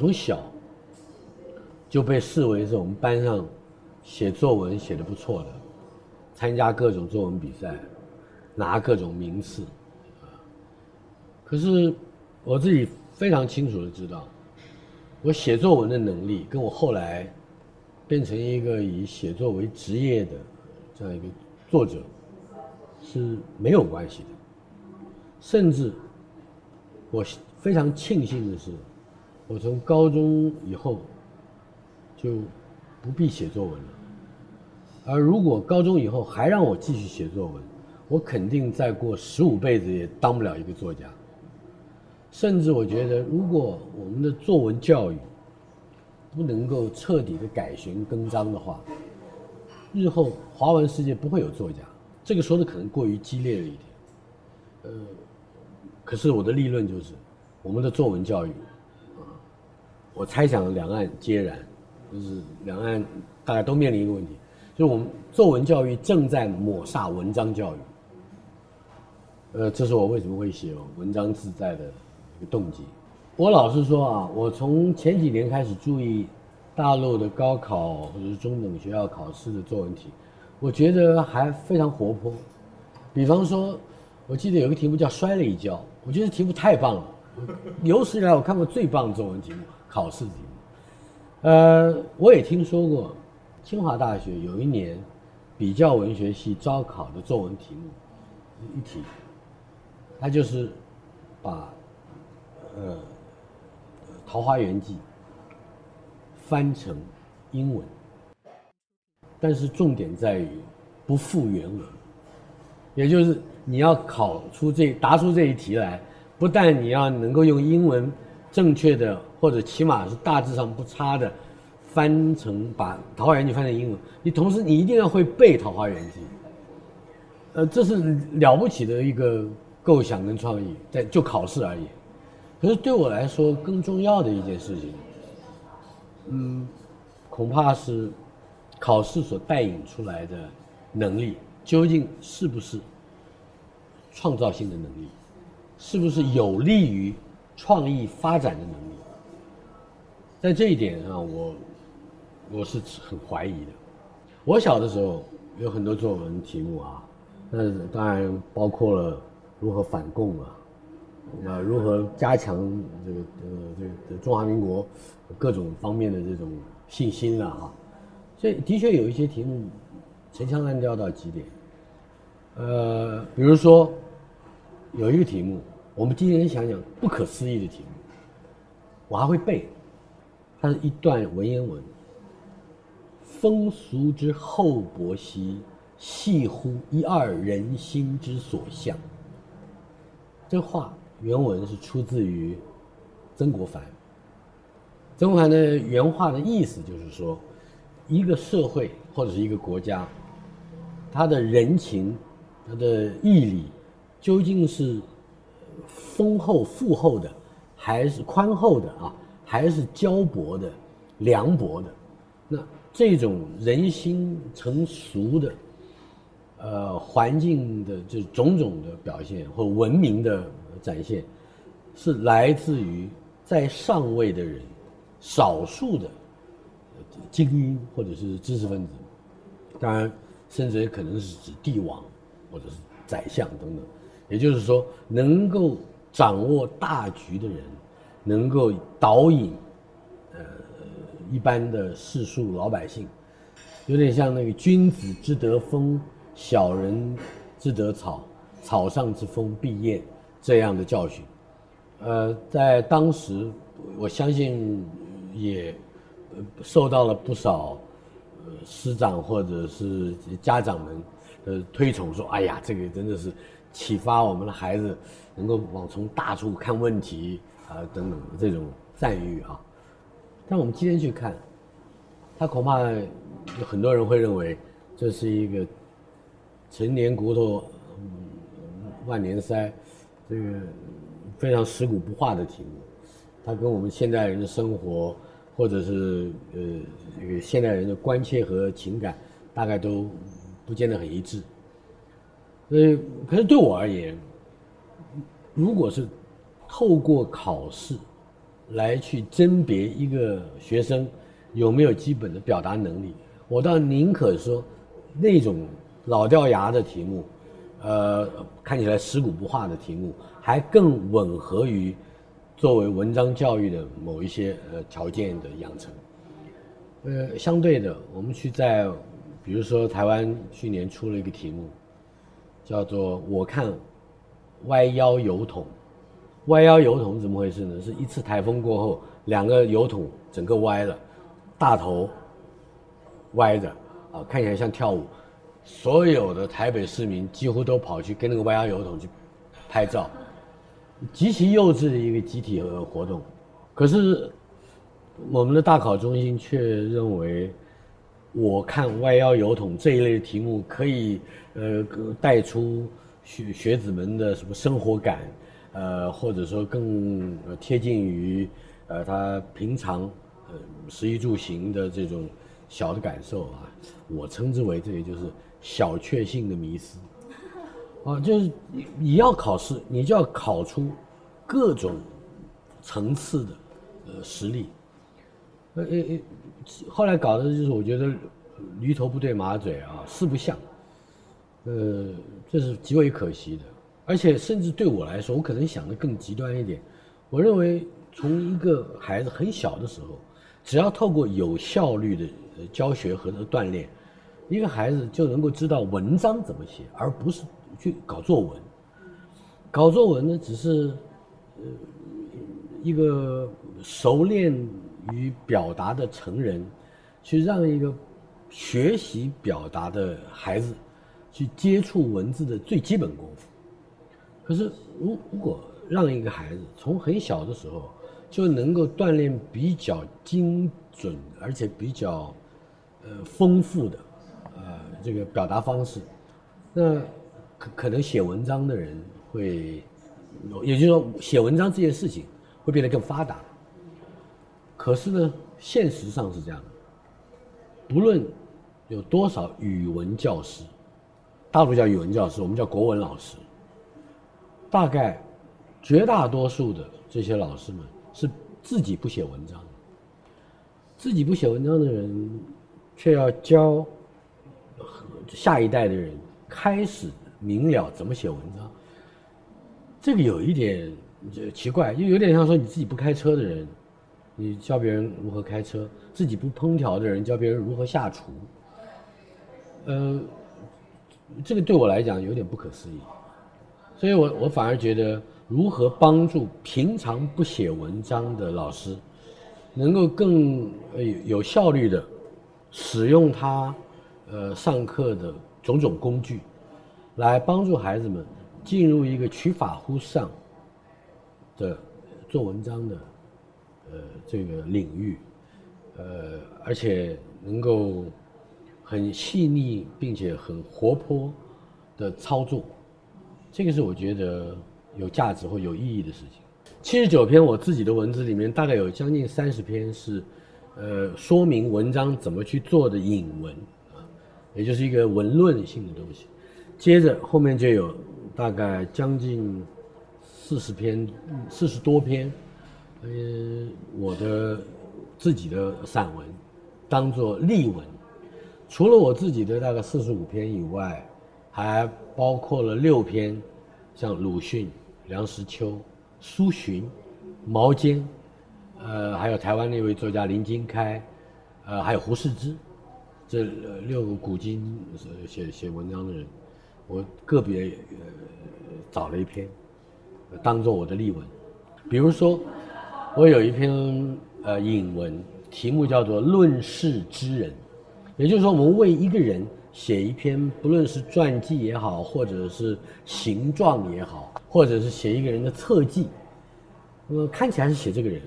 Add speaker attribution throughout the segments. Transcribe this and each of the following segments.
Speaker 1: 从小就被视为是我们班上写作文写的不错的，参加各种作文比赛，拿各种名次，可是我自己非常清楚的知道，我写作文的能力跟我后来变成一个以写作为职业的这样一个作者是没有关系的，甚至我非常庆幸的是。我从高中以后就不必写作文了，而如果高中以后还让我继续写作文，我肯定再过十五辈子也当不了一个作家。甚至我觉得，如果我们的作文教育不能够彻底的改弦更张的话，日后华文世界不会有作家。这个说的可能过于激烈了一点，呃，可是我的立论就是，我们的作文教育。我猜想两岸皆然，就是两岸大家都面临一个问题，就是我们作文教育正在抹杀文章教育。呃，这是我为什么会写文章自在的一个动机。我老实说啊，我从前几年开始注意大陆的高考或者是中等学校考试的作文题，我觉得还非常活泼。比方说，我记得有个题目叫“摔了一跤”，我觉得题目太棒了，有史以来我看过最棒的作文题目。考试题目，呃，我也听说过，清华大学有一年比较文学系招考的作文题目一题，他就是把呃《桃花源记》翻成英文，但是重点在于不复原文，也就是你要考出这答出这一题来，不但你要能够用英文正确的。或者起码是大致上不差的，翻成把《桃花源记》翻成英文，你同时你一定要会背《桃花源记》，呃，这是了不起的一个构想跟创意，在就考试而已。可是对我来说，更重要的一件事情，嗯，恐怕是考试所带引出来的能力，究竟是不是创造性的能力，是不是有利于创意发展的能力？在这一点上，我我是很怀疑的。我小的时候有很多作文题目啊，那当然包括了如何反共啊，啊，如何加强这个呃这个中华民国各种方面的这种信心了哈。所以的确有一些题目陈腔滥调到极点。呃，比如说有一个题目，我们今天想想不可思议的题目，我还会背。它是一段文言文。风俗之厚薄兮，系乎一二人心之所向。这话原文是出自于曾国藩。曾国藩的原话的意思就是说，一个社会或者是一个国家，他的人情、他的义理，究竟是丰厚富厚的，还是宽厚的啊？还是焦薄的、凉薄的，那这种人心成熟的，呃，环境的这种种的表现或文明的展现，是来自于在上位的人，少数的精英或者是知识分子，当然，甚至也可能是指帝王或者是宰相等等，也就是说，能够掌握大局的人。能够导引，呃，一般的世俗老百姓，有点像那个“君子之德风，小人之德草，草上之风必偃”这样的教训。呃，在当时，我相信也受到了不少师长或者是家长们的推崇，说：“哎呀，这个真的是启发我们的孩子能够往从大处看问题。”啊，等等这种赞誉啊，但我们今天去看，他恐怕有很多人会认为这是一个陈年骨头万年塞，这个非常蚀骨不化的题目，它跟我们现代人的生活或者是呃这个现代人的关切和情感，大概都不见得很一致。所以，可是对我而言，如果是透过考试来去甄别一个学生有没有基本的表达能力，我倒宁可说，那种老掉牙的题目，呃，看起来食古不化的题目，还更吻合于作为文章教育的某一些呃条件的养成。呃，相对的，我们去在，比如说台湾去年出了一个题目，叫做“我看歪腰油桶”。歪腰油桶怎么回事呢？是一次台风过后，两个油桶整个歪了，大头歪着，啊，看起来像跳舞。所有的台北市民几乎都跑去跟那个歪腰油桶去拍照，极其幼稚的一个集体活动。可是我们的大考中心却认为，我看歪腰油桶这一类的题目可以呃带出学学子们的什么生活感。呃，或者说更贴近于呃他平常呃食衣住行的这种小的感受啊，我称之为这也就是小确幸的迷思啊，就是你要考试，你就要考出各种层次的呃实力，呃呃，后来搞的就是我觉得驴头不对马嘴啊，四不像，呃，这是极为可惜的。而且，甚至对我来说，我可能想的更极端一点。我认为，从一个孩子很小的时候，只要透过有效率的教学和锻炼，一个孩子就能够知道文章怎么写，而不是去搞作文。搞作文呢，只是呃一个熟练与表达的成人，去让一个学习表达的孩子去接触文字的最基本功夫。可是，如如果让一个孩子从很小的时候就能够锻炼比较精准而且比较呃丰富的呃这个表达方式，那可可能写文章的人会，也就是说写文章这件事情会变得更发达。可是呢，现实上是这样的，不论有多少语文教师，大陆叫语文教师，我们叫国文老师。大概绝大多数的这些老师们是自己不写文章，自己不写文章的人，却要教下一代的人开始明了怎么写文章。这个有一点奇怪，就有点像说你自己不开车的人，你教别人如何开车；自己不烹调的人教别人如何下厨。呃，这个对我来讲有点不可思议。所以，我我反而觉得，如何帮助平常不写文章的老师，能够更呃有效率的使用他呃上课的种种工具，来帮助孩子们进入一个取法乎上的做文章的呃这个领域，呃，而且能够很细腻并且很活泼的操作。这个是我觉得有价值或有意义的事情。七十九篇我自己的文字里面，大概有将近三十篇是，呃，说明文章怎么去做的引文，啊，也就是一个文论性的东西。接着后面就有大概将近四十篇、四十多篇，呃，我的自己的散文，当做例文。除了我自己的大概四十五篇以外。还包括了六篇，像鲁迅、梁实秋、苏洵、毛尖，呃，还有台湾那位作家林金开，呃，还有胡适之，这六个古今写写文章的人，我个别呃找了一篇，当做我的例文。比如说，我有一篇呃引文，题目叫做《论世之人》，也就是说，我们为一个人。写一篇，不论是传记也好，或者是形状也好，或者是写一个人的侧记，那么看起来是写这个人，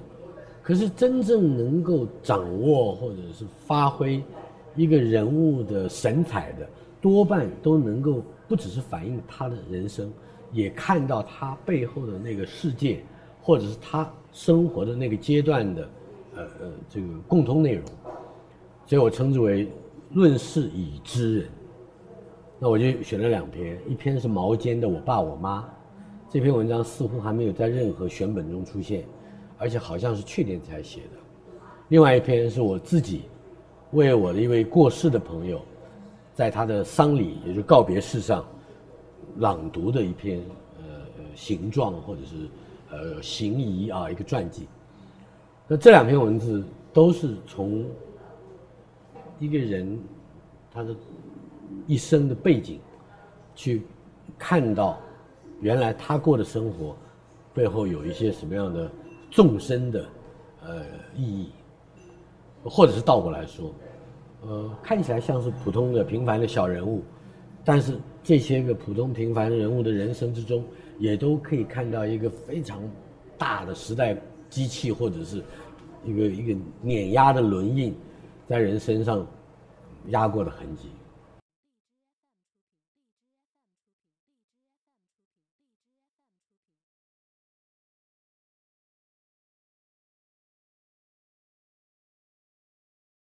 Speaker 1: 可是真正能够掌握或者是发挥一个人物的神采的，多半都能够不只是反映他的人生，也看到他背后的那个世界，或者是他生活的那个阶段的，呃呃，这个共通内容，所以我称之为。论世已知人，那我就选了两篇，一篇是毛尖的《我爸我妈》，这篇文章似乎还没有在任何选本中出现，而且好像是去年才写的。另外一篇是我自己为我的一位过世的朋友，在他的丧礼，也就是告别式上朗读的一篇呃形状或者是呃行仪啊一个传记。那这两篇文字都是从一个人他的一生的背景去看到，原来他过的生活背后有一些什么样的纵深的呃意义，或者是倒过来说，呃，看起来像是普通的平凡的小人物，但是这些个普通平凡人物的人生之中，也都可以看到一个非常大的时代。机器或者是一个一个碾压的轮印，在人身上压过的痕迹。